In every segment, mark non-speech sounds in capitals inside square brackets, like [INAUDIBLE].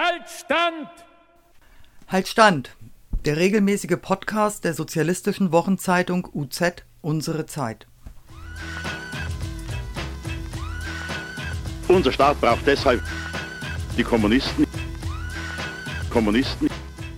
Halt Stand! Halt Stand! Der regelmäßige Podcast der sozialistischen Wochenzeitung UZ Unsere Zeit. Unser Staat braucht deshalb die Kommunisten. Kommunisten.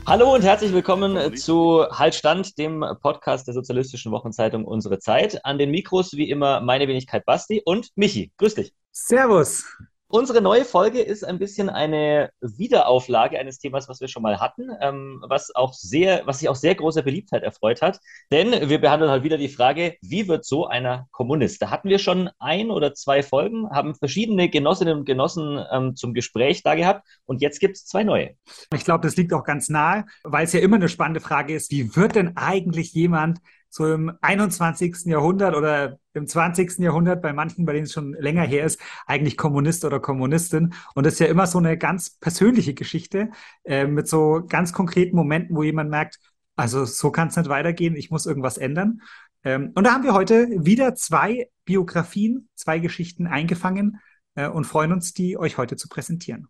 Hallo und herzlich willkommen zu Halt Stand, dem Podcast der sozialistischen Wochenzeitung Unsere Zeit. An den Mikros wie immer meine Wenigkeit Basti und Michi. Grüß dich. Servus. Unsere neue Folge ist ein bisschen eine Wiederauflage eines Themas, was wir schon mal hatten, ähm, was auch sehr, was sich auch sehr großer Beliebtheit erfreut hat. Denn wir behandeln halt wieder die Frage, wie wird so einer Kommunist? Da hatten wir schon ein oder zwei Folgen, haben verschiedene Genossinnen und Genossen ähm, zum Gespräch da gehabt und jetzt gibt es zwei neue. Ich glaube, das liegt auch ganz nahe, weil es ja immer eine spannende Frage ist, wie wird denn eigentlich jemand so im 21. Jahrhundert oder im 20. Jahrhundert, bei manchen, bei denen es schon länger her ist, eigentlich Kommunist oder Kommunistin. Und das ist ja immer so eine ganz persönliche Geschichte äh, mit so ganz konkreten Momenten, wo jemand merkt, also so kann es nicht weitergehen, ich muss irgendwas ändern. Ähm, und da haben wir heute wieder zwei Biografien, zwei Geschichten eingefangen äh, und freuen uns, die euch heute zu präsentieren.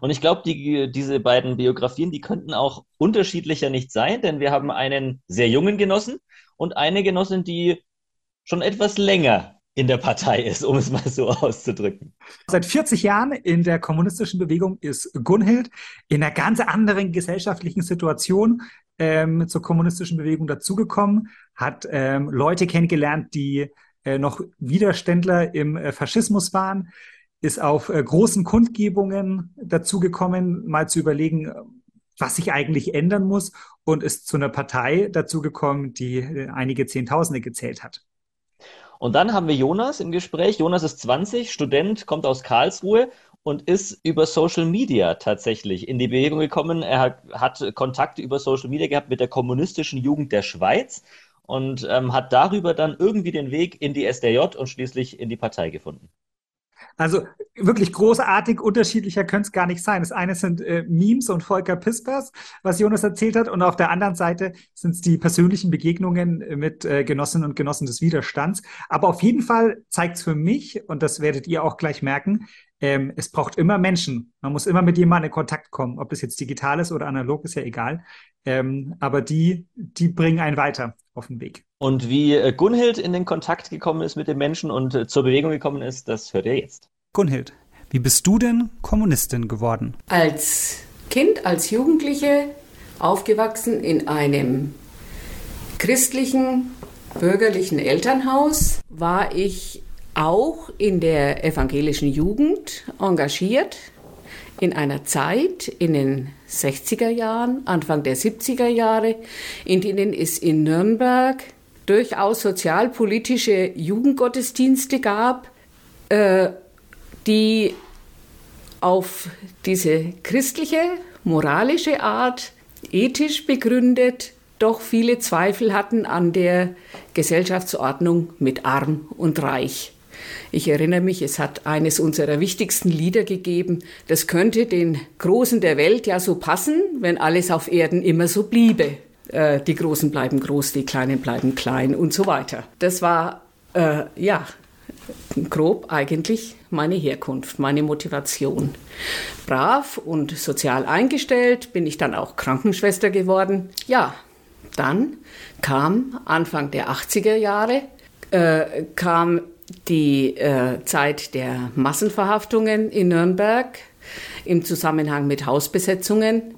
Und ich glaube, die, diese beiden Biografien, die könnten auch unterschiedlicher nicht sein, denn wir haben einen sehr jungen Genossen und eine Genossin, die schon etwas länger in der Partei ist, um es mal so [LAUGHS] auszudrücken. Seit 40 Jahren in der kommunistischen Bewegung ist Gunhild in einer ganz anderen gesellschaftlichen Situation ähm, zur kommunistischen Bewegung dazugekommen, hat ähm, Leute kennengelernt, die äh, noch Widerständler im äh, Faschismus waren, ist auf äh, großen Kundgebungen dazugekommen, mal zu überlegen, was sich eigentlich ändern muss und ist zu einer Partei dazugekommen, die äh, einige Zehntausende gezählt hat. Und dann haben wir Jonas im Gespräch. Jonas ist 20, Student, kommt aus Karlsruhe und ist über Social Media tatsächlich in die Bewegung gekommen. Er hat, hat Kontakte über Social Media gehabt mit der kommunistischen Jugend der Schweiz und ähm, hat darüber dann irgendwie den Weg in die SDJ und schließlich in die Partei gefunden. Also wirklich großartig, unterschiedlicher könnte es gar nicht sein. Das eine sind äh, Memes und Volker Pispers, was Jonas erzählt hat, und auf der anderen Seite sind es die persönlichen Begegnungen mit äh, Genossinnen und Genossen des Widerstands. Aber auf jeden Fall zeigt es für mich, und das werdet ihr auch gleich merken, ähm, es braucht immer Menschen. Man muss immer mit jemandem in Kontakt kommen. Ob das jetzt digital ist oder analog, ist ja egal. Ähm, aber die, die bringen einen weiter auf den Weg. Und wie äh, Gunhild in den Kontakt gekommen ist mit den Menschen und äh, zur Bewegung gekommen ist, das hört ihr jetzt. Gunhild, wie bist du denn Kommunistin geworden? Als Kind, als Jugendliche aufgewachsen in einem christlichen, bürgerlichen Elternhaus, war ich auch in der evangelischen Jugend engagiert in einer Zeit in den 60er Jahren, Anfang der 70er Jahre, in denen es in Nürnberg durchaus sozialpolitische Jugendgottesdienste gab, äh, die auf diese christliche, moralische Art, ethisch begründet, doch viele Zweifel hatten an der Gesellschaftsordnung mit Arm und Reich. Ich erinnere mich, es hat eines unserer wichtigsten Lieder gegeben. Das könnte den Großen der Welt ja so passen, wenn alles auf Erden immer so bliebe. Äh, die Großen bleiben groß, die Kleinen bleiben klein und so weiter. Das war, äh, ja, grob eigentlich meine Herkunft, meine Motivation. Brav und sozial eingestellt bin ich dann auch Krankenschwester geworden. Ja, dann kam Anfang der 80er Jahre, äh, kam die äh, Zeit der Massenverhaftungen in Nürnberg im Zusammenhang mit Hausbesetzungen.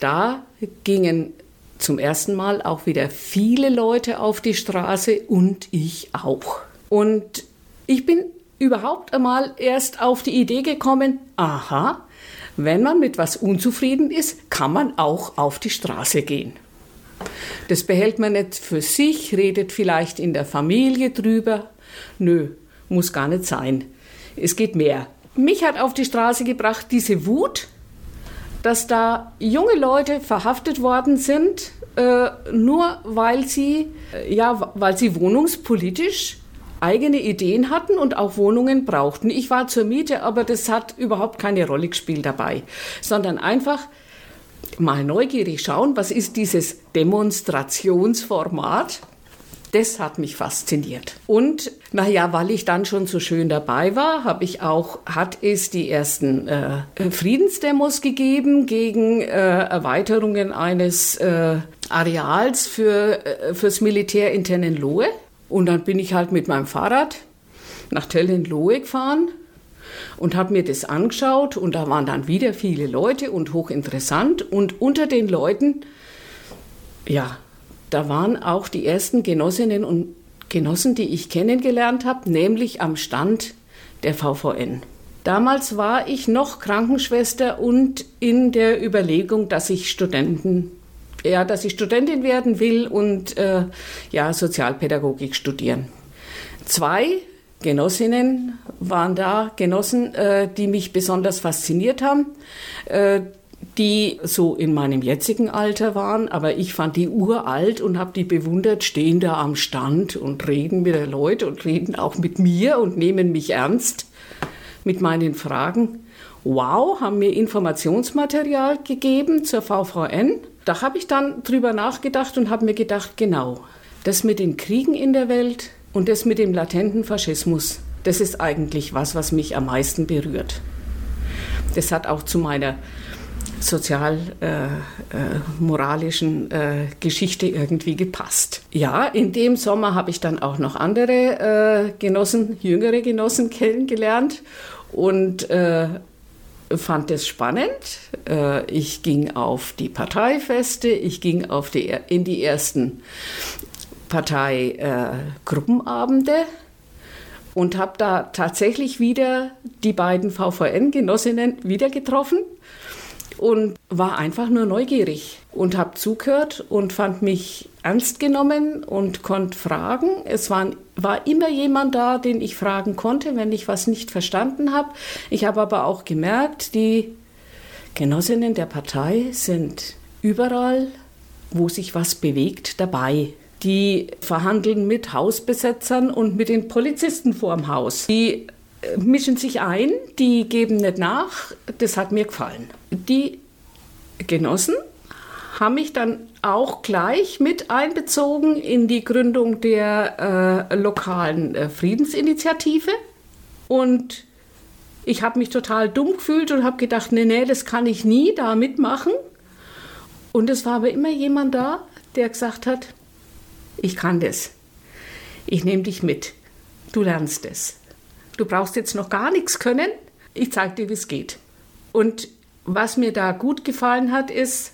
Da gingen zum ersten Mal auch wieder viele Leute auf die Straße und ich auch. Und ich bin überhaupt einmal erst auf die Idee gekommen, aha, wenn man mit was unzufrieden ist, kann man auch auf die Straße gehen. Das behält man nicht für sich, redet vielleicht in der Familie drüber, Nö, muss gar nicht sein. Es geht mehr. Mich hat auf die Straße gebracht diese Wut, dass da junge Leute verhaftet worden sind, äh, nur weil sie, äh, ja, weil sie wohnungspolitisch eigene Ideen hatten und auch Wohnungen brauchten. Ich war zur Miete, aber das hat überhaupt keine Rolle gespielt dabei, sondern einfach mal neugierig schauen, was ist dieses Demonstrationsformat Das hat mich fasziniert. Und naja, weil ich dann schon so schön dabei war, habe ich auch, hat es die ersten äh, Friedensdemos gegeben gegen äh, Erweiterungen eines äh, Areals für, äh, fürs Militär in Tennenlohe. Und dann bin ich halt mit meinem Fahrrad nach Tennenlohe gefahren und habe mir das angeschaut und da waren dann wieder viele Leute und hochinteressant und unter den Leuten, ja, da waren auch die ersten Genossinnen und Genossen, die ich kennengelernt habe, nämlich am Stand der VVN. Damals war ich noch Krankenschwester und in der Überlegung, dass ich Studenten, ja, dass ich Studentin werden will und äh, ja, Sozialpädagogik studieren. Zwei Genossinnen waren da, Genossen, äh, die mich besonders fasziniert haben. Äh, die so in meinem jetzigen Alter waren, aber ich fand die uralt und habe die bewundert, stehen da am Stand und reden mit den Leuten und reden auch mit mir und nehmen mich ernst mit meinen Fragen. Wow, haben mir Informationsmaterial gegeben zur VVN. Da habe ich dann drüber nachgedacht und habe mir gedacht, genau, das mit den Kriegen in der Welt und das mit dem latenten Faschismus, das ist eigentlich was, was mich am meisten berührt. Das hat auch zu meiner sozial-moralischen äh, äh, Geschichte irgendwie gepasst. Ja, in dem Sommer habe ich dann auch noch andere äh, Genossen, jüngere Genossen kennengelernt und äh, fand es spannend. Äh, ich ging auf die Parteifeste, ich ging auf die, in die ersten Parteigruppenabende und habe da tatsächlich wieder die beiden VVN-Genossinnen wieder getroffen und war einfach nur neugierig und habe zugehört und fand mich ernst genommen und konnte fragen. Es waren, war immer jemand da, den ich fragen konnte, wenn ich was nicht verstanden habe. Ich habe aber auch gemerkt, die Genossinnen der Partei sind überall, wo sich was bewegt, dabei. Die verhandeln mit Hausbesetzern und mit den Polizisten vorm Haus. Die mischen sich ein, die geben nicht nach. Das hat mir gefallen. Die Genossen haben mich dann auch gleich mit einbezogen in die Gründung der äh, lokalen äh, Friedensinitiative. Und ich habe mich total dumm gefühlt und habe gedacht, nee, nee, das kann ich nie da mitmachen. Und es war aber immer jemand da, der gesagt hat, ich kann das. Ich nehme dich mit. Du lernst es du brauchst jetzt noch gar nichts können, ich zeige dir, wie es geht. Und was mir da gut gefallen hat, ist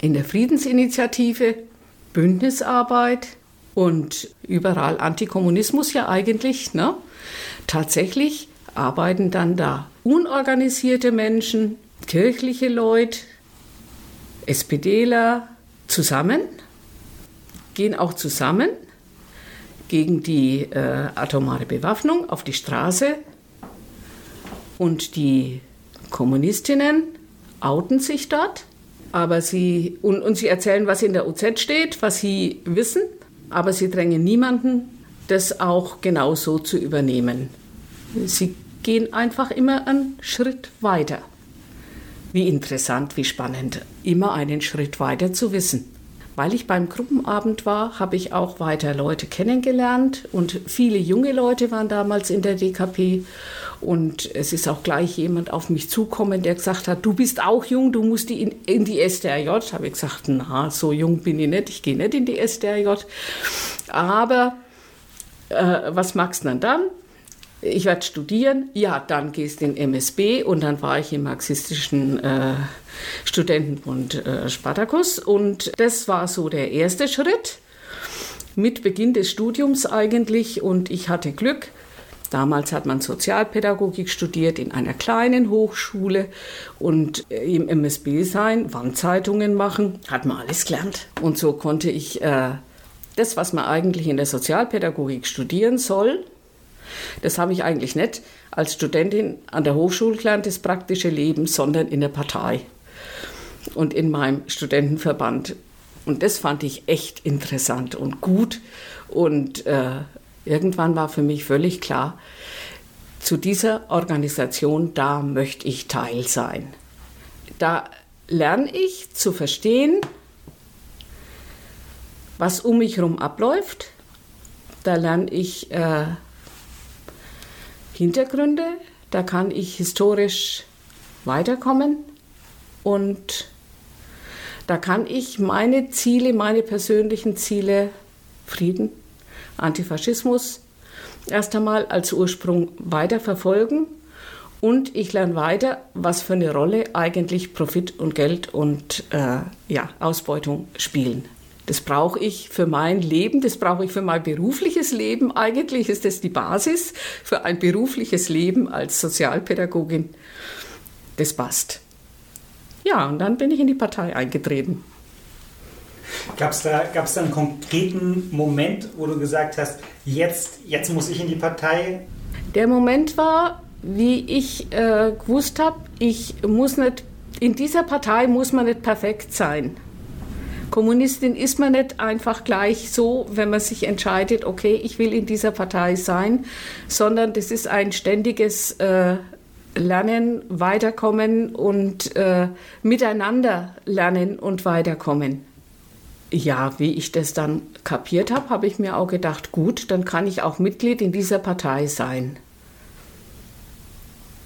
in der Friedensinitiative Bündnisarbeit und überall Antikommunismus ja eigentlich, ne? tatsächlich arbeiten dann da unorganisierte Menschen, kirchliche Leute, SPDler zusammen, gehen auch zusammen gegen die äh, atomare Bewaffnung auf die Straße und die Kommunistinnen outen sich dort, aber sie und, und sie erzählen, was in der UZ steht, was sie wissen, aber sie drängen niemanden, das auch genau so zu übernehmen. Sie gehen einfach immer einen Schritt weiter. Wie interessant, wie spannend, immer einen Schritt weiter zu wissen. Weil ich beim Gruppenabend war, habe ich auch weiter Leute kennengelernt und viele junge Leute waren damals in der DKP. Und es ist auch gleich jemand auf mich zukommen, der gesagt hat, du bist auch jung, du musst in, in die SDRJ. Habe ich gesagt, na, so jung bin ich nicht, ich gehe nicht in die SDRJ. Aber äh, was magst du dann dann? Ich werde studieren, ja, dann gehst du in MSB und dann war ich im marxistischen äh, Studentenbund äh, Spartacus und das war so der erste Schritt mit Beginn des Studiums eigentlich und ich hatte Glück. Damals hat man Sozialpädagogik studiert in einer kleinen Hochschule und äh, im MSB sein, Wandzeitungen machen, hat man alles gelernt. Und so konnte ich äh, das, was man eigentlich in der Sozialpädagogik studieren soll, das habe ich eigentlich nicht als Studentin an der Hochschule gelernt, das praktische Leben, sondern in der Partei und in meinem Studentenverband. Und das fand ich echt interessant und gut. Und äh, irgendwann war für mich völlig klar, zu dieser Organisation, da möchte ich Teil sein. Da lerne ich zu verstehen, was um mich herum abläuft, Da lerne ich äh, Hintergründe, da kann ich historisch weiterkommen und da kann ich meine Ziele, meine persönlichen Ziele, Frieden, Antifaschismus, erst einmal als Ursprung weiter verfolgen und ich lerne weiter, was für eine Rolle eigentlich Profit und Geld und äh, ja, Ausbeutung spielen. Das brauche ich für mein Leben, das brauche ich für mein berufliches Leben. Eigentlich ist das die Basis für ein berufliches Leben als Sozialpädagogin. Das passt. Ja, und dann bin ich in die Partei eingetreten. Gab es da, gab's da einen konkreten Moment, wo du gesagt hast, jetzt, jetzt muss ich in die Partei? Der Moment war, wie ich äh, gewusst habe, ich muss nicht, in dieser Partei muss man nicht perfekt sein. Kommunistin ist man nicht einfach gleich so, wenn man sich entscheidet, okay, ich will in dieser Partei sein, sondern das ist ein ständiges äh, Lernen, Weiterkommen und äh, miteinander lernen und weiterkommen. Ja, wie ich das dann kapiert habe, habe ich mir auch gedacht, gut, dann kann ich auch Mitglied in dieser Partei sein.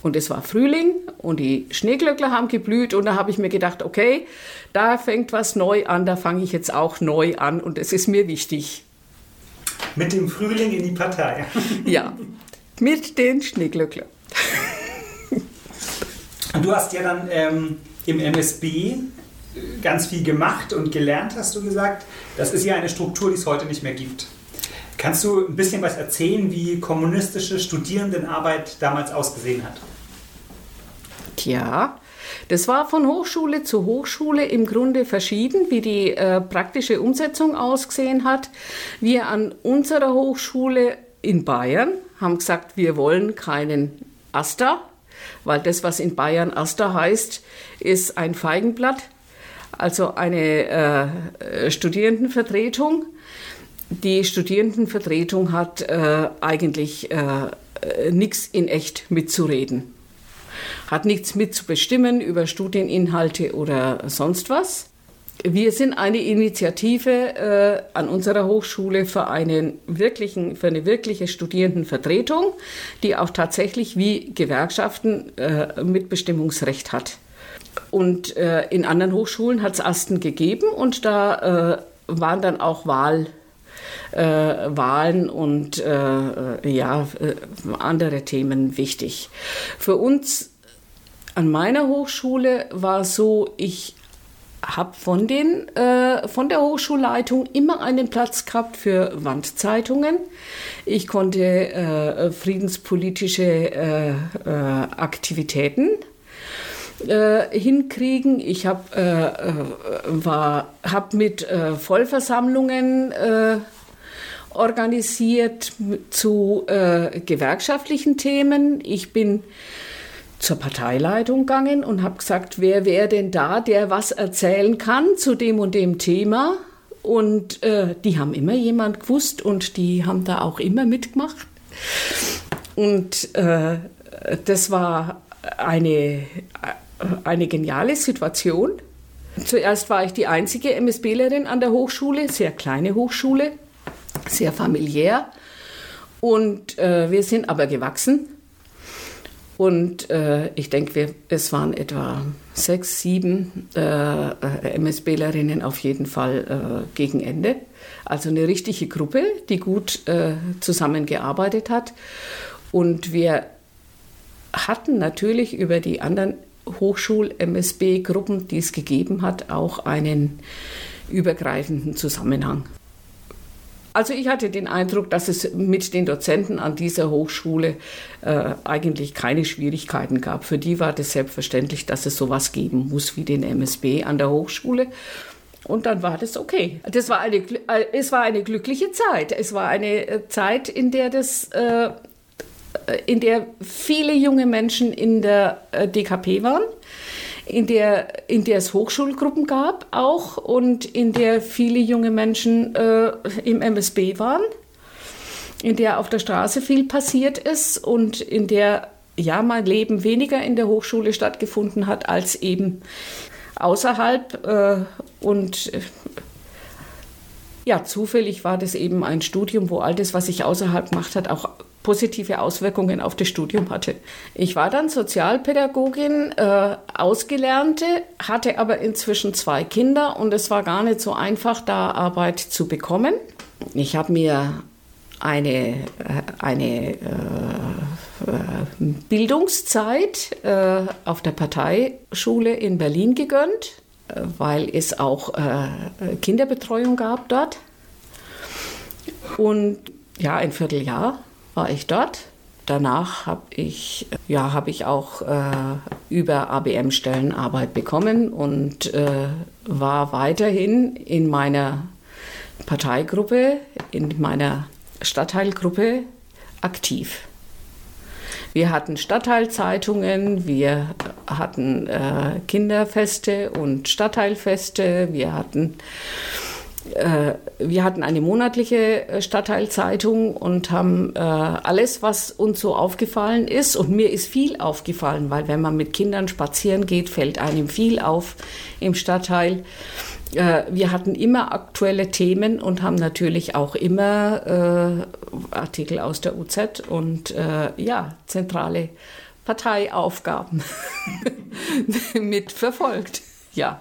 Und es war Frühling und die Schneeglöckler haben geblüht und da habe ich mir gedacht, okay, da fängt was neu an, da fange ich jetzt auch neu an und es ist mir wichtig. Mit dem Frühling in die Partei. [LAUGHS] ja, mit den Schneeglöckler. du hast ja dann ähm, im MSB ganz viel gemacht und gelernt, hast du gesagt. Das ist ja eine Struktur, die es heute nicht mehr gibt. Kannst du ein bisschen was erzählen, wie kommunistische Studierendenarbeit damals ausgesehen hat? Tja, das war von Hochschule zu Hochschule im Grunde verschieden, wie die äh, praktische Umsetzung ausgesehen hat. Wir an unserer Hochschule in Bayern haben gesagt, wir wollen keinen AStA, weil das, was in Bayern AStA heißt, ist ein Feigenblatt, also eine äh, Studierendenvertretung. Die Studierendenvertretung hat äh, eigentlich äh, nichts in echt mitzureden. Hat nichts mitzubestimmen über Studieninhalte oder sonst was. Wir sind eine Initiative äh, an unserer Hochschule für, einen wirklichen, für eine wirkliche Studierendenvertretung, die auch tatsächlich wie Gewerkschaften äh, Mitbestimmungsrecht hat. Und äh, in anderen Hochschulen hat es Asten gegeben und da äh, waren dann auch Wahl, äh, Wahlen und äh, ja, andere Themen wichtig. Für uns an meiner Hochschule war so, ich habe von, äh, von der Hochschulleitung immer einen Platz gehabt für Wandzeitungen. Ich konnte äh, friedenspolitische äh, äh Aktivitäten äh, hinkriegen. Ich habe äh, hab mit Vollversammlungen organisiert zu gewerkschaftlichen Themen. Ich bin zur Parteileitung gegangen und habe gesagt, wer wäre denn da, der was erzählen kann zu dem und dem Thema. Und äh, die haben immer jemand gewusst und die haben da auch immer mitgemacht. Und äh, das war eine, eine geniale Situation. Zuerst war ich die einzige MSBlerin an der Hochschule, sehr kleine Hochschule, sehr familiär. Und äh, wir sind aber gewachsen und äh, ich denke, es waren etwa sechs, sieben äh, MSBlerinnen auf jeden Fall äh, gegen Ende. Also eine richtige Gruppe, die gut äh, zusammengearbeitet hat. Und wir hatten natürlich über die anderen Hochschul-MSB-Gruppen, die es gegeben hat, auch einen übergreifenden Zusammenhang. Also ich hatte den Eindruck, dass es mit den Dozenten an dieser Hochschule äh, eigentlich keine Schwierigkeiten gab. Für die war das selbstverständlich, dass es sowas geben muss wie den MSB an der Hochschule. Und dann war das okay. Das war eine, äh, es war eine glückliche Zeit. Es war eine äh, Zeit, in der das äh, in der viele junge Menschen in der äh, DKP waren in der, in der es Hochschulgruppen gab auch und in der viele junge Menschen äh, im MSB waren, in der auf der Straße viel passiert ist und in der ja mein Leben weniger in der Hochschule stattgefunden hat als eben außerhalb. Äh, und ja, zufällig war das eben ein Studium, wo all das, was ich außerhalb gemacht hat, auch positive Auswirkungen auf das Studium hatte. Ich war dann Sozialpädagogin, äh, Ausgelernte, hatte aber inzwischen zwei Kinder und es war gar nicht so einfach, da Arbeit zu bekommen. Ich habe mir eine, äh, eine äh, Bildungszeit äh, auf der Parteischule in Berlin gegönnt, äh, weil es auch äh, Kinderbetreuung gab dort. Und ja, ein Vierteljahr war ich dort. Danach habe ich, ja, hab ich auch äh, über ABM-Stellen Arbeit bekommen und äh, war weiterhin in meiner Parteigruppe, in meiner Stadtteilgruppe aktiv. Wir hatten Stadtteilzeitungen, wir hatten äh, Kinderfeste und Stadtteilfeste, wir hatten äh, wir hatten eine monatliche äh, Stadtteilzeitung und haben äh, alles, was uns so aufgefallen ist, und mir ist viel aufgefallen, weil wenn man mit Kindern spazieren geht, fällt einem viel auf im Stadtteil. Äh, wir hatten immer aktuelle Themen und haben natürlich auch immer äh, Artikel aus der UZ und ja, zentrale Parteiaufgaben [LAUGHS] mit verfolgt. Ja.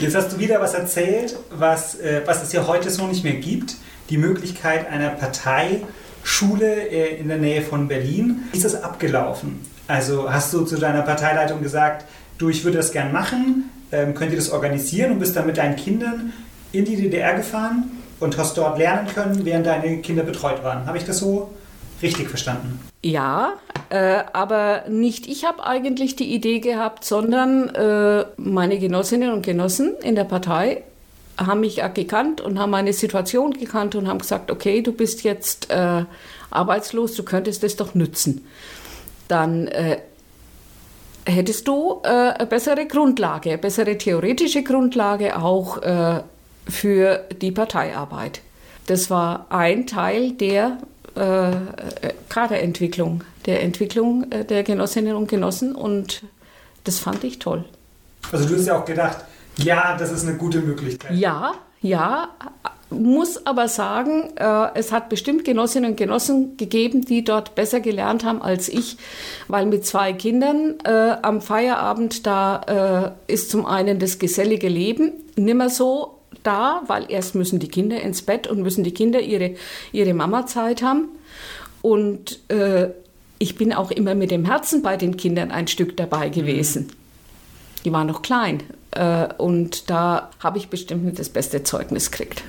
Jetzt hast du wieder was erzählt, was, äh, was es ja heute so nicht mehr gibt. Die Möglichkeit einer Parteischule äh, in der Nähe von Berlin. Wie ist das abgelaufen? Also hast du zu deiner Parteileitung gesagt, du, ich würde das gern machen, ähm, könnt ihr das organisieren und bist dann mit deinen Kindern in die DDR gefahren und hast dort lernen können, während deine Kinder betreut waren. Habe ich das so richtig verstanden? Ja, äh, aber nicht ich habe eigentlich die Idee gehabt, sondern äh, meine Genossinnen und Genossen in der Partei haben mich gekannt und haben meine Situation gekannt und haben gesagt, okay, du bist jetzt äh, arbeitslos, du könntest das doch nützen. Dann äh, hättest du äh, eine bessere Grundlage, eine bessere theoretische Grundlage auch äh, für die Parteiarbeit. Das war ein Teil der äh, Kaderentwicklung, der Entwicklung äh, der Genossinnen und Genossen und das fand ich toll. Also du hast ja auch gedacht, ja, das ist eine gute Möglichkeit. Ja, ja, muss aber sagen, äh, es hat bestimmt Genossinnen und Genossen gegeben, die dort besser gelernt haben als ich, weil mit zwei Kindern äh, am Feierabend, da äh, ist zum einen das gesellige Leben nimmer so da, weil erst müssen die Kinder ins Bett und müssen die Kinder ihre, ihre Mama-Zeit haben. Und äh, ich bin auch immer mit dem Herzen bei den Kindern ein Stück dabei gewesen. Mhm. Die waren noch klein. Äh, und da habe ich bestimmt nicht das beste Zeugnis gekriegt.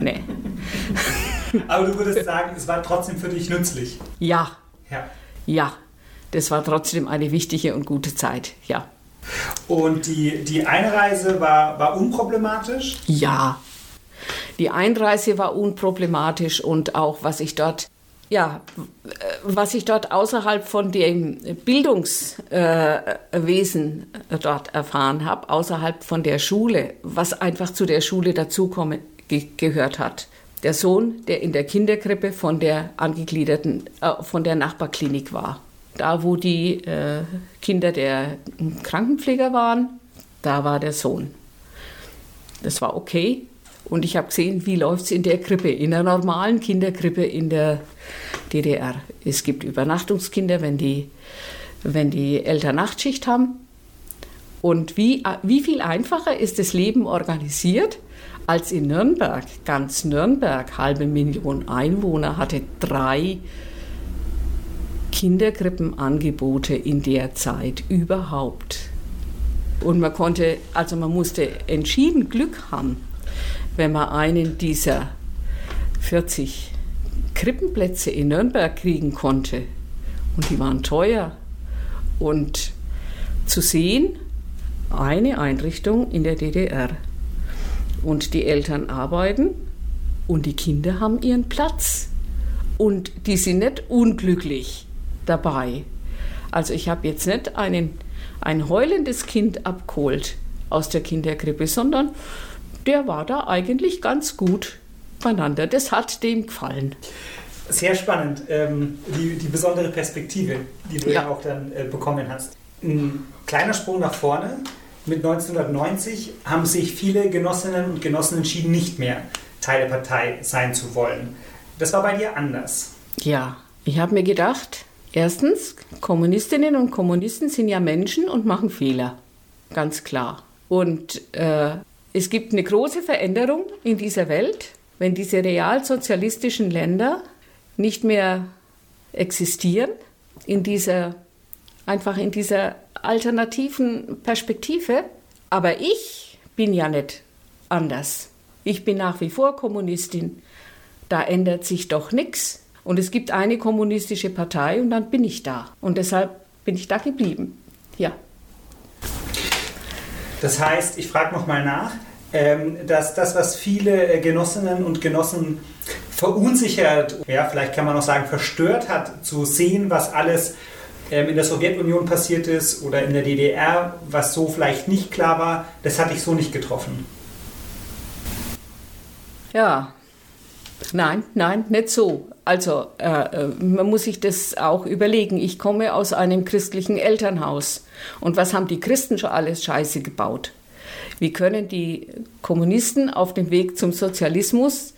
Nee. [LAUGHS] Aber du würdest sagen, es war trotzdem für dich nützlich. Ja. Ja. Ja. Das war trotzdem eine wichtige und gute Zeit, ja. Und die, die Einreise war, war unproblematisch? Ja. Die Einreise war unproblematisch und auch was ich dort ja, was ich dort außerhalb von dem Bildungswesen äh, dort erfahren habe, außerhalb von der Schule, was einfach zu der Schule dazukommen ge gehört hat. Der Sohn, der in der Kinderkrippe von der angegliederten, äh, von der Nachbarklinik war. Da, wo die äh, Kinder der Krankenpfleger waren, da war der Sohn. Das war okay. Und ich habe gesehen, wie läuft es in der Krippe, in der normalen Kinderkrippe in der DDR. Es gibt Übernachtungskinder, wenn die, wenn die Eltern Nachtschicht haben. Und wie, wie viel einfacher ist das Leben organisiert als in Nürnberg? Ganz Nürnberg, halbe Million Einwohner, hatte drei Kinderkrippenangebote in der Zeit überhaupt. Und man konnte, also man musste entschieden Glück haben, wenn man einen dieser 40 Krippenplätze in Nürnberg kriegen konnte. Und die waren teuer. Und zu sehen, eine Einrichtung in der DDR. Und die Eltern arbeiten und die Kinder haben ihren Platz. Und die sind nicht unglücklich dabei. Also ich habe jetzt nicht einen, ein heulendes Kind abgeholt aus der Kinderkrippe, sondern der war da eigentlich ganz gut beieinander. Das hat dem gefallen. Sehr spannend, ähm, die, die besondere Perspektive, die du ja, ja auch dann äh, bekommen hast. Ein kleiner Sprung nach vorne. Mit 1990 haben sich viele Genossinnen und Genossen entschieden, nicht mehr Teil der Partei sein zu wollen. Das war bei dir anders. Ja, ich habe mir gedacht, erstens, Kommunistinnen und Kommunisten sind ja Menschen und machen Fehler. Ganz klar. Und äh, es gibt eine große Veränderung in dieser Welt, wenn diese realsozialistischen Länder nicht mehr existieren, in dieser, einfach in dieser alternativen Perspektive. Aber ich bin ja nicht anders. Ich bin nach wie vor Kommunistin. Da ändert sich doch nichts. Und es gibt eine kommunistische Partei und dann bin ich da. Und deshalb bin ich da geblieben. Ja. Das heißt, ich frage nochmal nach, ähm, dass das, was viele äh, Genossinnen und Genossen verunsichert, ja, vielleicht kann man auch sagen, verstört hat, zu sehen, was alles ähm, in der Sowjetunion passiert ist oder in der DDR, was so vielleicht nicht klar war, das hatte ich so nicht getroffen. Ja, nein, nein, nicht so. Also äh, äh, man muss sich das auch überlegen. Ich komme aus einem christlichen Elternhaus. Und was haben die Christen schon alles Scheiße gebaut? Wie können die Kommunisten auf dem Weg zum Sozialismus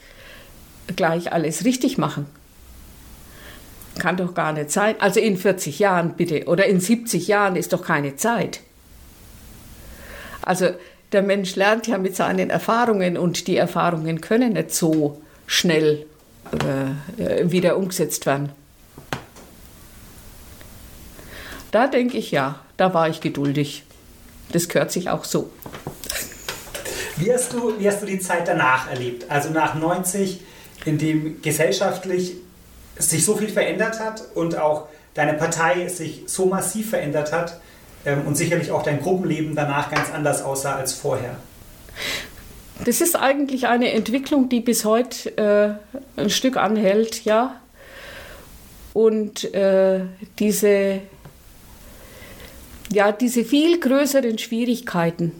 gleich alles richtig machen? Kann doch gar nicht sein. Also in 40 Jahren bitte oder in 70 Jahren ist doch keine Zeit. Also der Mensch lernt ja mit seinen Erfahrungen und die Erfahrungen können nicht so schnell äh, wieder umgesetzt werden. Da denke ich ja, da war ich geduldig. Das gehört sich auch so. Wie hast du, wie hast du die Zeit danach erlebt? Also nach 90, in dem gesellschaftlich sich so viel verändert hat und auch deine Partei sich so massiv verändert hat ähm, und sicherlich auch dein Gruppenleben danach ganz anders aussah als vorher. Das ist eigentlich eine Entwicklung, die bis heute äh, ein Stück anhält, ja. Und äh, diese, ja, diese viel größeren Schwierigkeiten,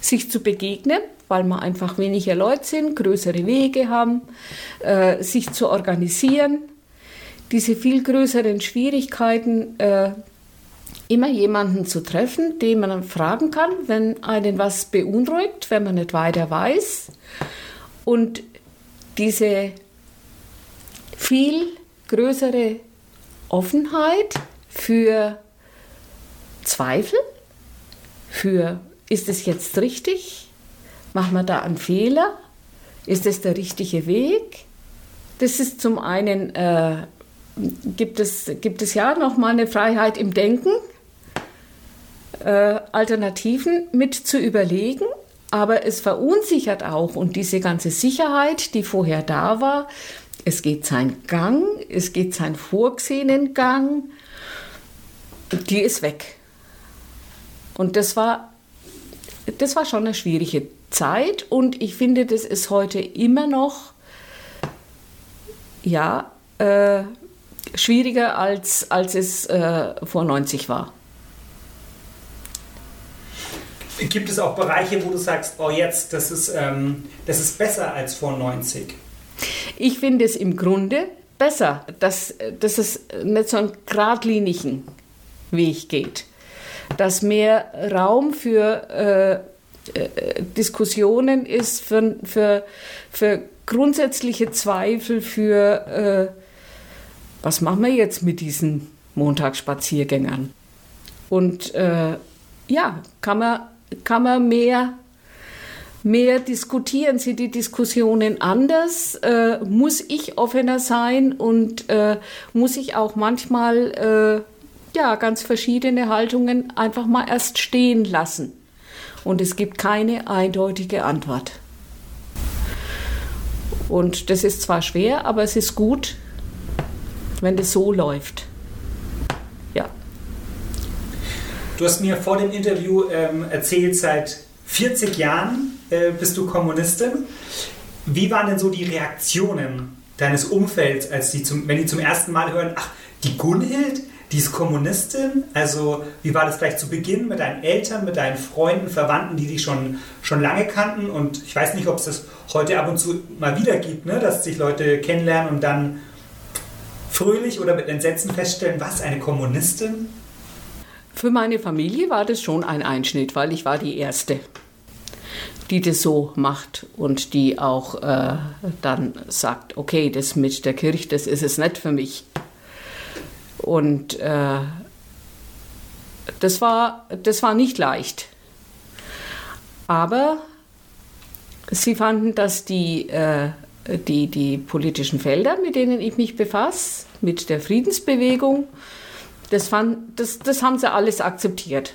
sich zu begegnen, weil wir einfach weniger Leute sind, größere Wege haben, äh, sich zu organisieren, diese viel größeren Schwierigkeiten, äh, immer jemanden zu treffen, den man fragen kann, wenn einen was beunruhigt, wenn man nicht weiter weiß. Und diese viel größere Offenheit für Zweifel, für ist es jetzt richtig? Machen wir da einen Fehler? Ist es der richtige Weg? Das ist zum einen, äh, gibt, es, gibt es ja nochmal eine Freiheit im Denken, äh, Alternativen mit zu überlegen, aber es verunsichert auch und diese ganze Sicherheit, die vorher da war, es geht seinen Gang, es geht seinen vorgesehenen Gang, die ist weg. Und das war, das war schon eine schwierige Zeit und ich finde, das ist heute immer noch, ja, äh, schwieriger als, als es äh, vor 90 war. Gibt es auch Bereiche, wo du sagst, oh jetzt, das ist, ähm, das ist besser als vor 90? Ich finde es im Grunde besser, dass, dass es nicht so einen geradlinigen Weg geht. Dass mehr Raum für äh, äh, Diskussionen ist, für, für, für grundsätzliche Zweifel, für äh, was machen wir jetzt mit diesen Montagsspaziergängern? Und äh, ja, kann man kann man mehr, mehr diskutieren? Sind die Diskussionen anders? Äh, muss ich offener sein und äh, muss ich auch manchmal äh, ja, ganz verschiedene Haltungen einfach mal erst stehen lassen? Und es gibt keine eindeutige Antwort. Und das ist zwar schwer, aber es ist gut, wenn das so läuft. Du hast mir vor dem Interview ähm, erzählt, seit 40 Jahren äh, bist du Kommunistin. Wie waren denn so die Reaktionen deines Umfelds, als die zum, wenn die zum ersten Mal hören, ach, die Gunhild, die ist Kommunistin? Also, wie war das vielleicht zu Beginn mit deinen Eltern, mit deinen Freunden, Verwandten, die dich schon, schon lange kannten? Und ich weiß nicht, ob es das heute ab und zu mal wieder gibt, ne? dass sich Leute kennenlernen und dann fröhlich oder mit Entsetzen feststellen, was, eine Kommunistin? Für meine Familie war das schon ein Einschnitt, weil ich war die Erste. die das so macht und die auch äh, dann sagt, okay, das mit der Kirche, das ist es nicht für mich. Und äh, das, war, das war nicht leicht. Aber sie fanden, dass die, äh, die, die politischen Felder, mit denen ich mich befasse, mit der Friedensbewegung, das, fand, das, das haben sie alles akzeptiert.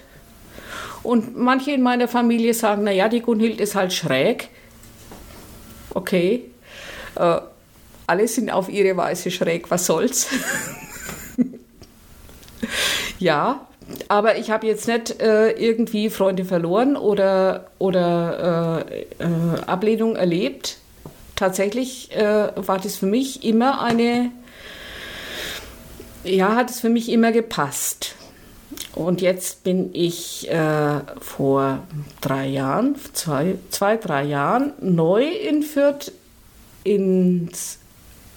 Und manche in meiner Familie sagen, naja, die Gunhild ist halt schräg. Okay. Äh, alle sind auf ihre Weise schräg, was soll's. [LAUGHS] ja, aber ich habe jetzt nicht äh, irgendwie Freunde verloren oder, oder äh, äh, Ablehnung erlebt. Tatsächlich äh, war das für mich immer eine, ja, hat es für mich immer gepasst. Und jetzt bin ich äh, vor drei Jahren, zwei, zwei, drei Jahren neu in Fürth ins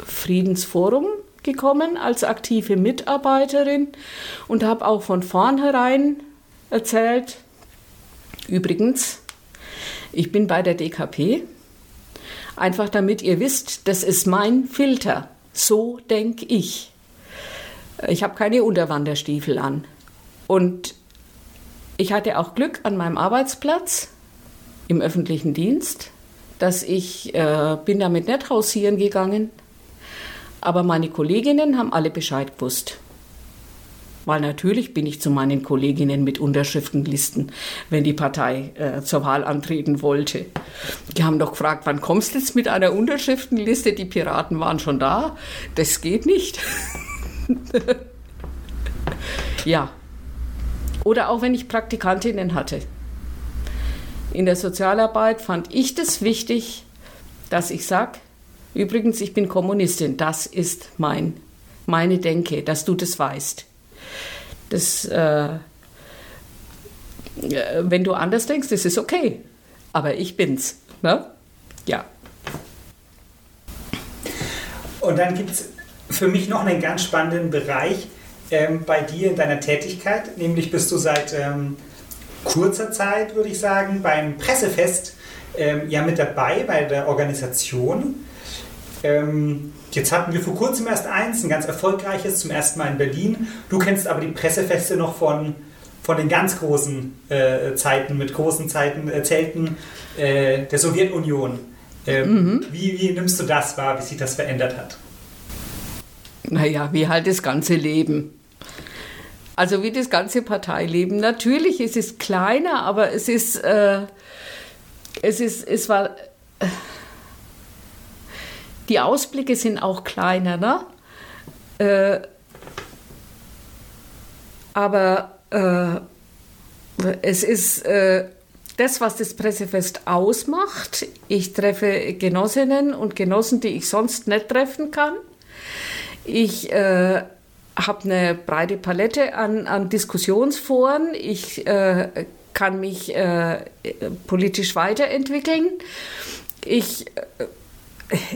Friedensforum gekommen als aktive Mitarbeiterin und habe auch von vornherein erzählt, übrigens, ich bin bei der DKP, einfach damit ihr wisst, das ist mein Filter, so denke ich. Ich habe keine Unterwanderstiefel an. Und ich hatte auch Glück an meinem Arbeitsplatz im öffentlichen Dienst, dass ich äh, bin damit nicht hausieren gegangen, aber meine Kolleginnen haben alle Bescheid gewusst. Weil natürlich bin ich zu meinen Kolleginnen mit Unterschriftenlisten, wenn die Partei äh, zur Wahl antreten wollte. Die haben doch gefragt, wann kommst du jetzt mit einer Unterschriftenliste? Die Piraten waren schon da. Das geht nicht. [LAUGHS] [LAUGHS] ja. Oder auch wenn ich Praktikantinnen hatte. In der Sozialarbeit fand ich das wichtig, dass ich sage, Übrigens, ich bin Kommunistin. Das ist mein, meine Denke, dass du das weißt. Das, äh, wenn du anders denkst, das ist okay. Aber ich bin's. Ne? Ja. Und dann gibt es für mich noch einen ganz spannenden Bereich ähm, bei dir in deiner Tätigkeit. Nämlich bist du seit ähm, kurzer Zeit, würde ich sagen, beim Pressefest ähm, ja mit dabei bei der Organisation. Ähm, jetzt hatten wir vor kurzem erst eins, ein ganz erfolgreiches, zum ersten Mal in Berlin. Du kennst aber die Pressefeste noch von, von den ganz großen äh, Zeiten, mit großen Zeiten, äh, Zelten äh, der Sowjetunion. Ähm, mhm. wie, wie nimmst du das wahr, wie sich das verändert hat? Naja, wie halt das ganze Leben. Also wie das ganze Parteileben. Natürlich ist es kleiner, aber es ist, äh, es ist, es war, äh, die Ausblicke sind auch kleiner, ne? Äh, aber äh, es ist äh, das, was das Pressefest ausmacht. Ich treffe Genossinnen und Genossen, die ich sonst nicht treffen kann. Ich äh, habe eine breite Palette an, an Diskussionsforen. Ich äh, kann mich äh, politisch weiterentwickeln. Ich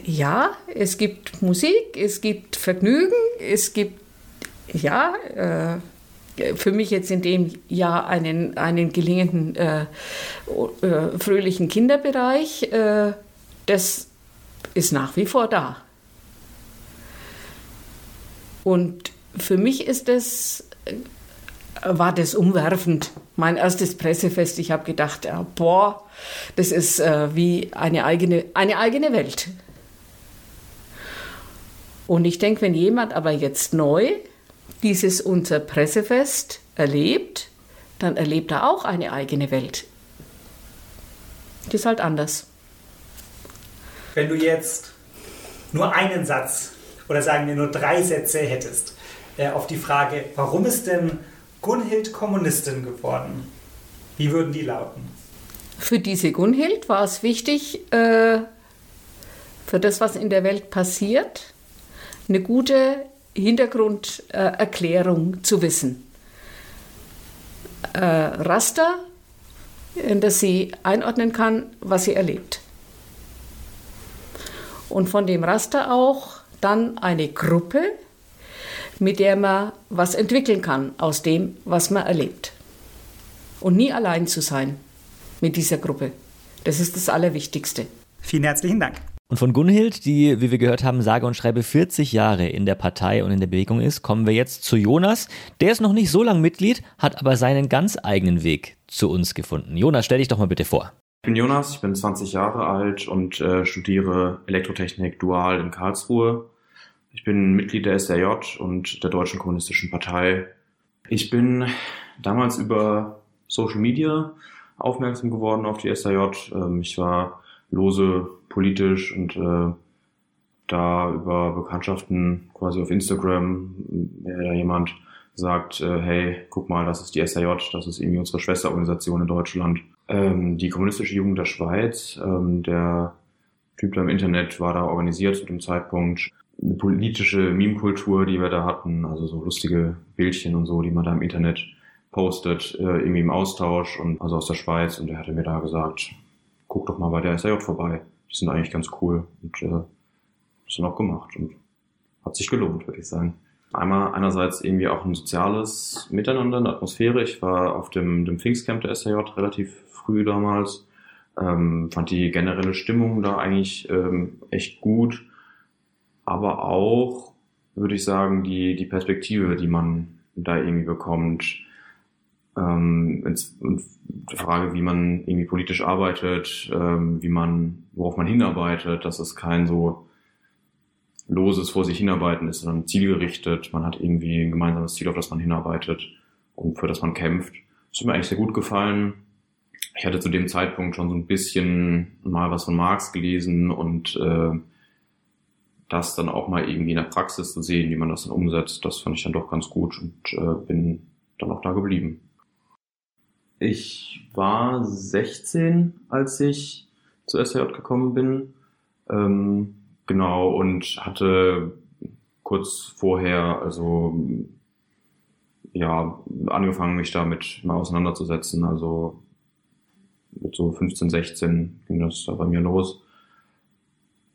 ja, es gibt Musik, es gibt Vergnügen, es gibt, ja, äh, für mich jetzt in dem Jahr einen, einen gelingenden, äh, äh, fröhlichen Kinderbereich. Äh, das ist nach wie vor da. Und für mich ist das, äh, war das umwerfend. Mein erstes Pressefest, ich habe gedacht, ja, boah, das ist äh, wie eine eigene, eine eigene Welt. Und ich denke, wenn jemand aber jetzt neu dieses unser Pressefest erlebt, dann erlebt er auch eine eigene Welt. Das ist halt anders. Wenn du jetzt nur einen Satz oder sagen wir nur drei Sätze hättest äh, auf die Frage, warum ist denn Gunhild Kommunistin geworden? Wie würden die lauten? Für diese Gunhild war es wichtig, äh, für das, was in der Welt passiert, eine gute Hintergrunderklärung äh, zu wissen. Äh, Raster, in das sie einordnen kann, was sie erlebt. Und von dem Raster auch dann eine Gruppe, mit der man was entwickeln kann aus dem, was man erlebt. Und nie allein zu sein mit dieser Gruppe. Das ist das Allerwichtigste. Vielen herzlichen Dank. Und von Gunhild, die, wie wir gehört haben, sage und schreibe 40 Jahre in der Partei und in der Bewegung ist, kommen wir jetzt zu Jonas. Der ist noch nicht so lange Mitglied, hat aber seinen ganz eigenen Weg zu uns gefunden. Jonas, stell dich doch mal bitte vor. Ich bin Jonas, ich bin 20 Jahre alt und äh, studiere Elektrotechnik dual in Karlsruhe. Ich bin Mitglied der SRJ und der Deutschen Kommunistischen Partei. Ich bin damals über Social Media aufmerksam geworden auf die SRJ. Ähm, ich war lose politisch und äh, da über Bekanntschaften quasi auf Instagram, da jemand sagt, äh, hey, guck mal, das ist die SAJ, das ist irgendwie unsere Schwesterorganisation in Deutschland. Ähm, die Kommunistische Jugend der Schweiz, ähm, der Typ da im Internet war da organisiert zu dem Zeitpunkt. Eine politische Meme-Kultur, die wir da hatten, also so lustige Bildchen und so, die man da im Internet postet, äh, irgendwie im Austausch und also aus der Schweiz und der hatte mir da gesagt, guck doch mal bei der SAJ vorbei die sind eigentlich ganz cool und äh, das dann auch gemacht und hat sich gelohnt, würde ich sagen. Einmal einerseits irgendwie auch ein soziales Miteinander, eine Atmosphäre. Ich war auf dem, dem Pfingstcamp der SAJ relativ früh damals, ähm, fand die generelle Stimmung da eigentlich ähm, echt gut, aber auch, würde ich sagen, die, die Perspektive, die man da irgendwie bekommt, ähm, und die Frage, wie man irgendwie politisch arbeitet, ähm, wie man, worauf man hinarbeitet, dass es kein so loses vor sich hinarbeiten ist, sondern zielgerichtet. Man hat irgendwie ein gemeinsames Ziel, auf das man hinarbeitet und für das man kämpft. Das hat mir eigentlich sehr gut gefallen. Ich hatte zu dem Zeitpunkt schon so ein bisschen mal was von Marx gelesen und äh, das dann auch mal irgendwie in der Praxis zu sehen, wie man das dann umsetzt, das fand ich dann doch ganz gut und äh, bin dann auch da geblieben. Ich war 16, als ich zur SJ gekommen bin. Ähm, genau, und hatte kurz vorher, also ja, angefangen, mich damit mal auseinanderzusetzen. Also mit so 15, 16 ging das da bei mir los.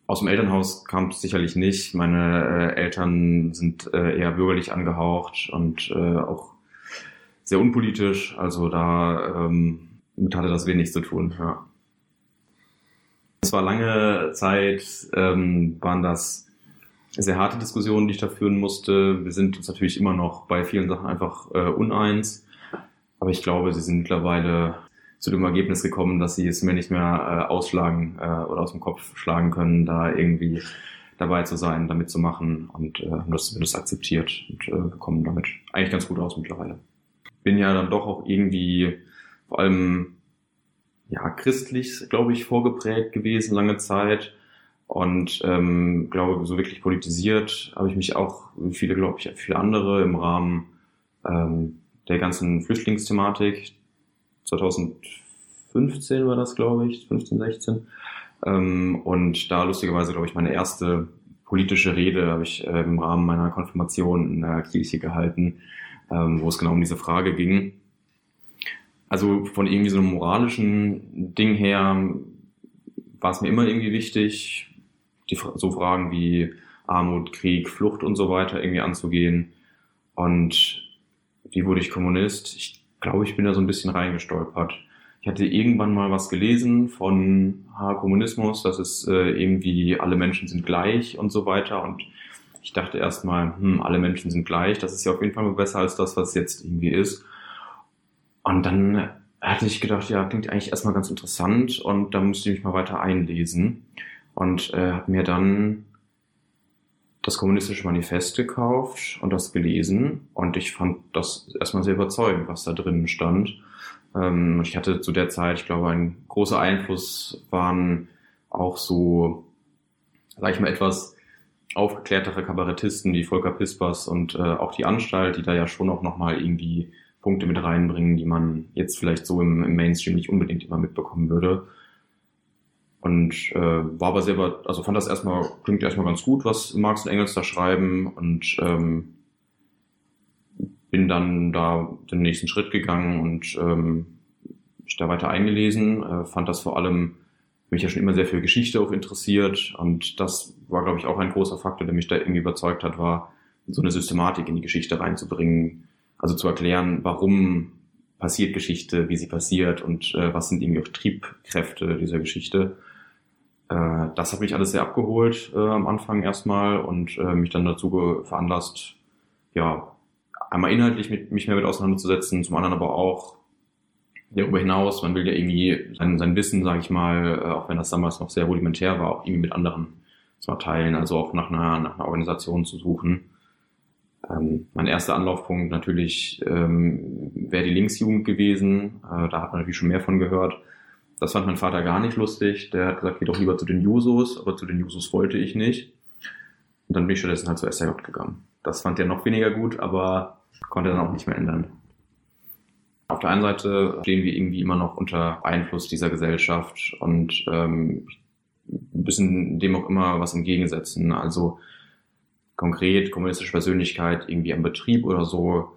Aus dem Elternhaus kam es sicherlich nicht. Meine äh, Eltern sind äh, eher bürgerlich angehaucht und äh, auch sehr unpolitisch. Also da ähm, hatte das wenig zu tun. Ja. Es war lange Zeit, ähm, waren das sehr harte Diskussionen, die ich da führen musste. Wir sind uns natürlich immer noch bei vielen Sachen einfach äh, uneins. Aber ich glaube, sie sind mittlerweile zu dem Ergebnis gekommen, dass sie es mir nicht mehr äh, ausschlagen äh, oder aus dem Kopf schlagen können, da irgendwie dabei zu sein, damit zu machen und äh, haben das akzeptiert und äh, kommen damit eigentlich ganz gut aus mittlerweile. Bin ja dann doch auch irgendwie vor allem ja christlich, glaube ich, vorgeprägt gewesen lange Zeit. Und ähm, glaube so wirklich politisiert habe ich mich auch wie viele glaube ich viele andere im Rahmen ähm, der ganzen Flüchtlingsthematik 2015 war das glaube ich 15 16 ähm, und da lustigerweise glaube ich meine erste politische Rede habe ich äh, im Rahmen meiner Konfirmation in der Kirche gehalten ähm, wo es genau um diese Frage ging. Also von irgendwie so einem moralischen Ding her war es mir immer irgendwie wichtig, die, so Fragen wie Armut, Krieg, Flucht und so weiter irgendwie anzugehen. Und wie wurde ich Kommunist? Ich glaube, ich bin da so ein bisschen reingestolpert. Ich hatte irgendwann mal was gelesen von ha, Kommunismus, dass es äh, irgendwie alle Menschen sind gleich und so weiter. Und ich dachte erstmal, hm, alle Menschen sind gleich, das ist ja auf jeden Fall besser als das, was jetzt irgendwie ist. Und dann hatte ich gedacht, ja, klingt eigentlich erstmal ganz interessant und da musste ich mich mal weiter einlesen und äh, habe mir dann das kommunistische Manifest gekauft und das gelesen und ich fand das erstmal sehr überzeugend, was da drinnen stand. Ähm, ich hatte zu der Zeit, ich glaube, ein großer Einfluss waren auch so, sag ich mal, etwas aufgeklärtere Kabarettisten wie Volker Pispers und äh, auch die Anstalt, die da ja schon auch nochmal irgendwie Punkte mit reinbringen, die man jetzt vielleicht so im, im Mainstream nicht unbedingt immer mitbekommen würde. Und äh, war aber selber, also fand das erstmal, klingt erstmal ganz gut, was Marx und Engels da schreiben. Und ähm, bin dann da den nächsten Schritt gegangen und ähm, mich da weiter eingelesen, äh, fand das vor allem mich ja schon immer sehr für Geschichte auch interessiert. Und das war, glaube ich, auch ein großer Faktor, der mich da irgendwie überzeugt hat, war so eine Systematik in die Geschichte reinzubringen, also zu erklären, warum passiert Geschichte, wie sie passiert und äh, was sind irgendwie auch Triebkräfte dieser Geschichte. Äh, das hat mich alles sehr abgeholt äh, am Anfang erstmal und äh, mich dann dazu veranlasst, ja, einmal inhaltlich mit, mich mehr mit auseinanderzusetzen, zum anderen aber auch darüber hinaus, man will ja irgendwie sein, sein Wissen, sage ich mal, äh, auch wenn das damals noch sehr rudimentär war, auch irgendwie mit anderen zu teilen, also auch nach einer, nach einer Organisation zu suchen. Ähm, mein erster Anlaufpunkt natürlich ähm, wäre die Linksjugend gewesen. Äh, da hat man natürlich schon mehr von gehört. Das fand mein Vater gar nicht lustig. Der hat gesagt, geh doch lieber zu den Jusos, aber zu den Jusos wollte ich nicht. Und dann bin ich stattdessen halt zur SRJ gegangen. Das fand er noch weniger gut, aber konnte dann auch nicht mehr ändern. Auf der einen Seite stehen wir irgendwie immer noch unter Einfluss dieser Gesellschaft und ähm, müssen dem auch immer was entgegensetzen. Also konkret kommunistische Persönlichkeit irgendwie am Betrieb oder so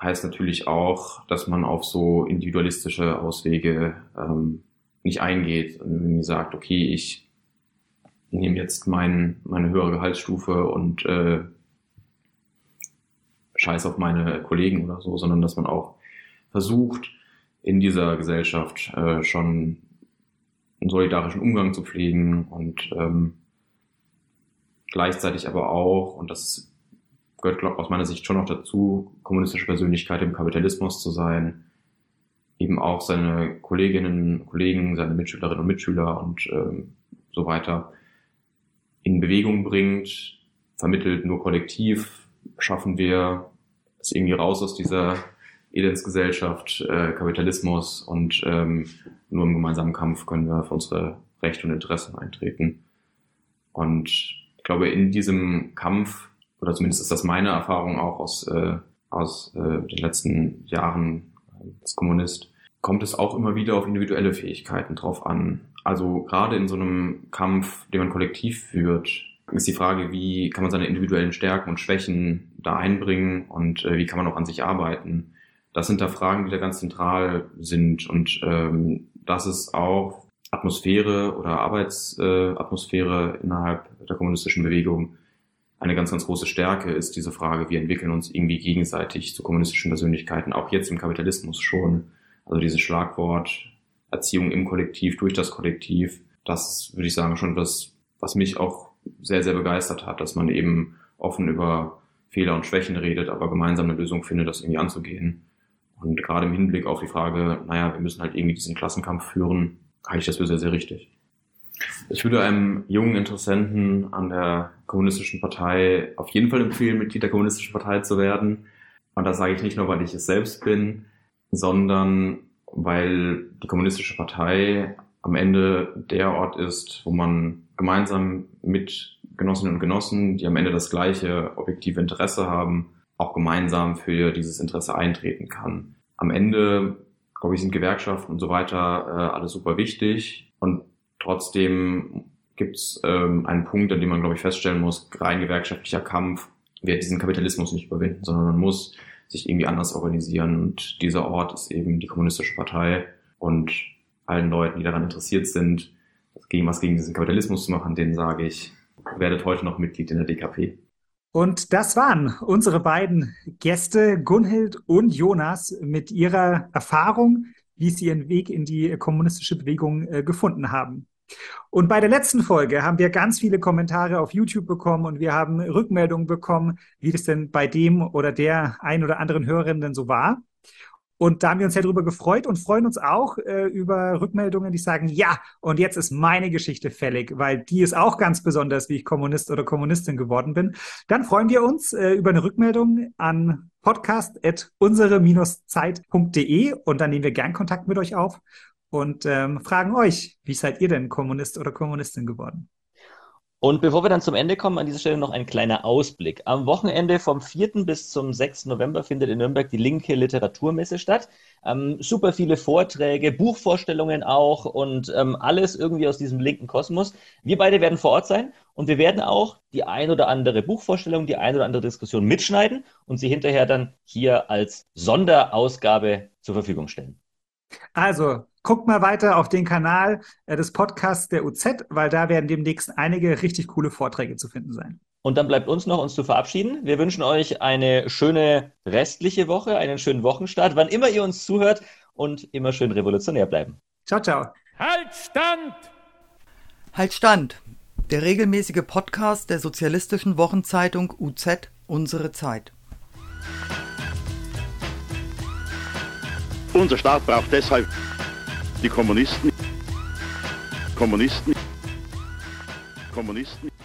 heißt natürlich auch, dass man auf so individualistische Auswege ähm, nicht eingeht und irgendwie sagt, okay, ich nehme jetzt mein, meine höhere Gehaltsstufe und äh, scheiß auf meine Kollegen oder so, sondern dass man auch versucht, in dieser Gesellschaft äh, schon einen solidarischen Umgang zu pflegen und ähm, gleichzeitig aber auch, und das gehört glaub, aus meiner Sicht schon noch dazu, kommunistische Persönlichkeit im Kapitalismus zu sein, eben auch seine Kolleginnen, Kollegen, seine Mitschülerinnen und Mitschüler und ähm, so weiter in Bewegung bringt, vermittelt nur kollektiv, schaffen wir es irgendwie raus aus dieser Elendsgesellschaft, äh, Kapitalismus und ähm, nur im gemeinsamen Kampf können wir für unsere Rechte und Interessen eintreten. Und ich glaube, in diesem Kampf, oder zumindest ist das meine Erfahrung auch aus, äh, aus äh, den letzten Jahren als Kommunist, kommt es auch immer wieder auf individuelle Fähigkeiten drauf an. Also gerade in so einem Kampf, den man kollektiv führt, ist die Frage, wie kann man seine individuellen Stärken und Schwächen da einbringen und äh, wie kann man auch an sich arbeiten. Das sind da Fragen, die da ganz zentral sind und ähm, das ist auch Atmosphäre oder Arbeitsatmosphäre äh, innerhalb der kommunistischen Bewegung eine ganz, ganz große Stärke ist diese Frage, wir entwickeln uns irgendwie gegenseitig zu kommunistischen Persönlichkeiten, auch jetzt im Kapitalismus schon. Also dieses Schlagwort Erziehung im Kollektiv, durch das Kollektiv, das würde ich sagen schon das, was mich auch sehr, sehr begeistert hat, dass man eben offen über Fehler und Schwächen redet, aber gemeinsam eine Lösung findet, das irgendwie anzugehen. Und gerade im Hinblick auf die Frage, naja, wir müssen halt irgendwie diesen Klassenkampf führen, halte ich das für sehr, sehr richtig. Ich würde einem jungen Interessenten an der Kommunistischen Partei auf jeden Fall empfehlen, Mitglied der Kommunistischen Partei zu werden. Und das sage ich nicht nur, weil ich es selbst bin, sondern weil die Kommunistische Partei am Ende der Ort ist, wo man gemeinsam mit Genossinnen und Genossen, die am Ende das gleiche objektive Interesse haben, auch gemeinsam für dieses Interesse eintreten kann. Am Ende, glaube ich, sind Gewerkschaften und so weiter äh, alles super wichtig und trotzdem gibt es ähm, einen Punkt, an dem man, glaube ich, feststellen muss, rein gewerkschaftlicher Kampf wird diesen Kapitalismus nicht überwinden, sondern man muss sich irgendwie anders organisieren und dieser Ort ist eben die kommunistische Partei und allen Leuten, die daran interessiert sind, gegen was gegen diesen Kapitalismus zu machen, denen sage ich, werdet heute noch Mitglied in der DKP. Und das waren unsere beiden Gäste, Gunhild und Jonas, mit ihrer Erfahrung, wie sie ihren Weg in die kommunistische Bewegung äh, gefunden haben. Und bei der letzten Folge haben wir ganz viele Kommentare auf YouTube bekommen und wir haben Rückmeldungen bekommen, wie das denn bei dem oder der ein oder anderen Hörerin denn so war. Und da haben wir uns sehr darüber gefreut und freuen uns auch äh, über Rückmeldungen, die sagen, ja, und jetzt ist meine Geschichte fällig, weil die ist auch ganz besonders, wie ich Kommunist oder Kommunistin geworden bin. Dann freuen wir uns äh, über eine Rückmeldung an podcast.unsere-zeit.de und dann nehmen wir gern Kontakt mit euch auf und ähm, fragen euch, wie seid ihr denn Kommunist oder Kommunistin geworden? Und bevor wir dann zum Ende kommen, an dieser Stelle noch ein kleiner Ausblick. Am Wochenende vom 4. bis zum 6. November findet in Nürnberg die Linke Literaturmesse statt. Ähm, super viele Vorträge, Buchvorstellungen auch und ähm, alles irgendwie aus diesem linken Kosmos. Wir beide werden vor Ort sein und wir werden auch die ein oder andere Buchvorstellung, die ein oder andere Diskussion mitschneiden und sie hinterher dann hier als Sonderausgabe zur Verfügung stellen. Also, guckt mal weiter auf den Kanal äh, des Podcasts der UZ, weil da werden demnächst einige richtig coole Vorträge zu finden sein. Und dann bleibt uns noch, uns zu verabschieden. Wir wünschen euch eine schöne restliche Woche, einen schönen Wochenstart, wann immer ihr uns zuhört und immer schön revolutionär bleiben. Ciao, ciao. Halt Stand! Halt Stand! Der regelmäßige Podcast der sozialistischen Wochenzeitung UZ Unsere Zeit. Unser Staat braucht deshalb die Kommunisten. Kommunisten. Kommunisten.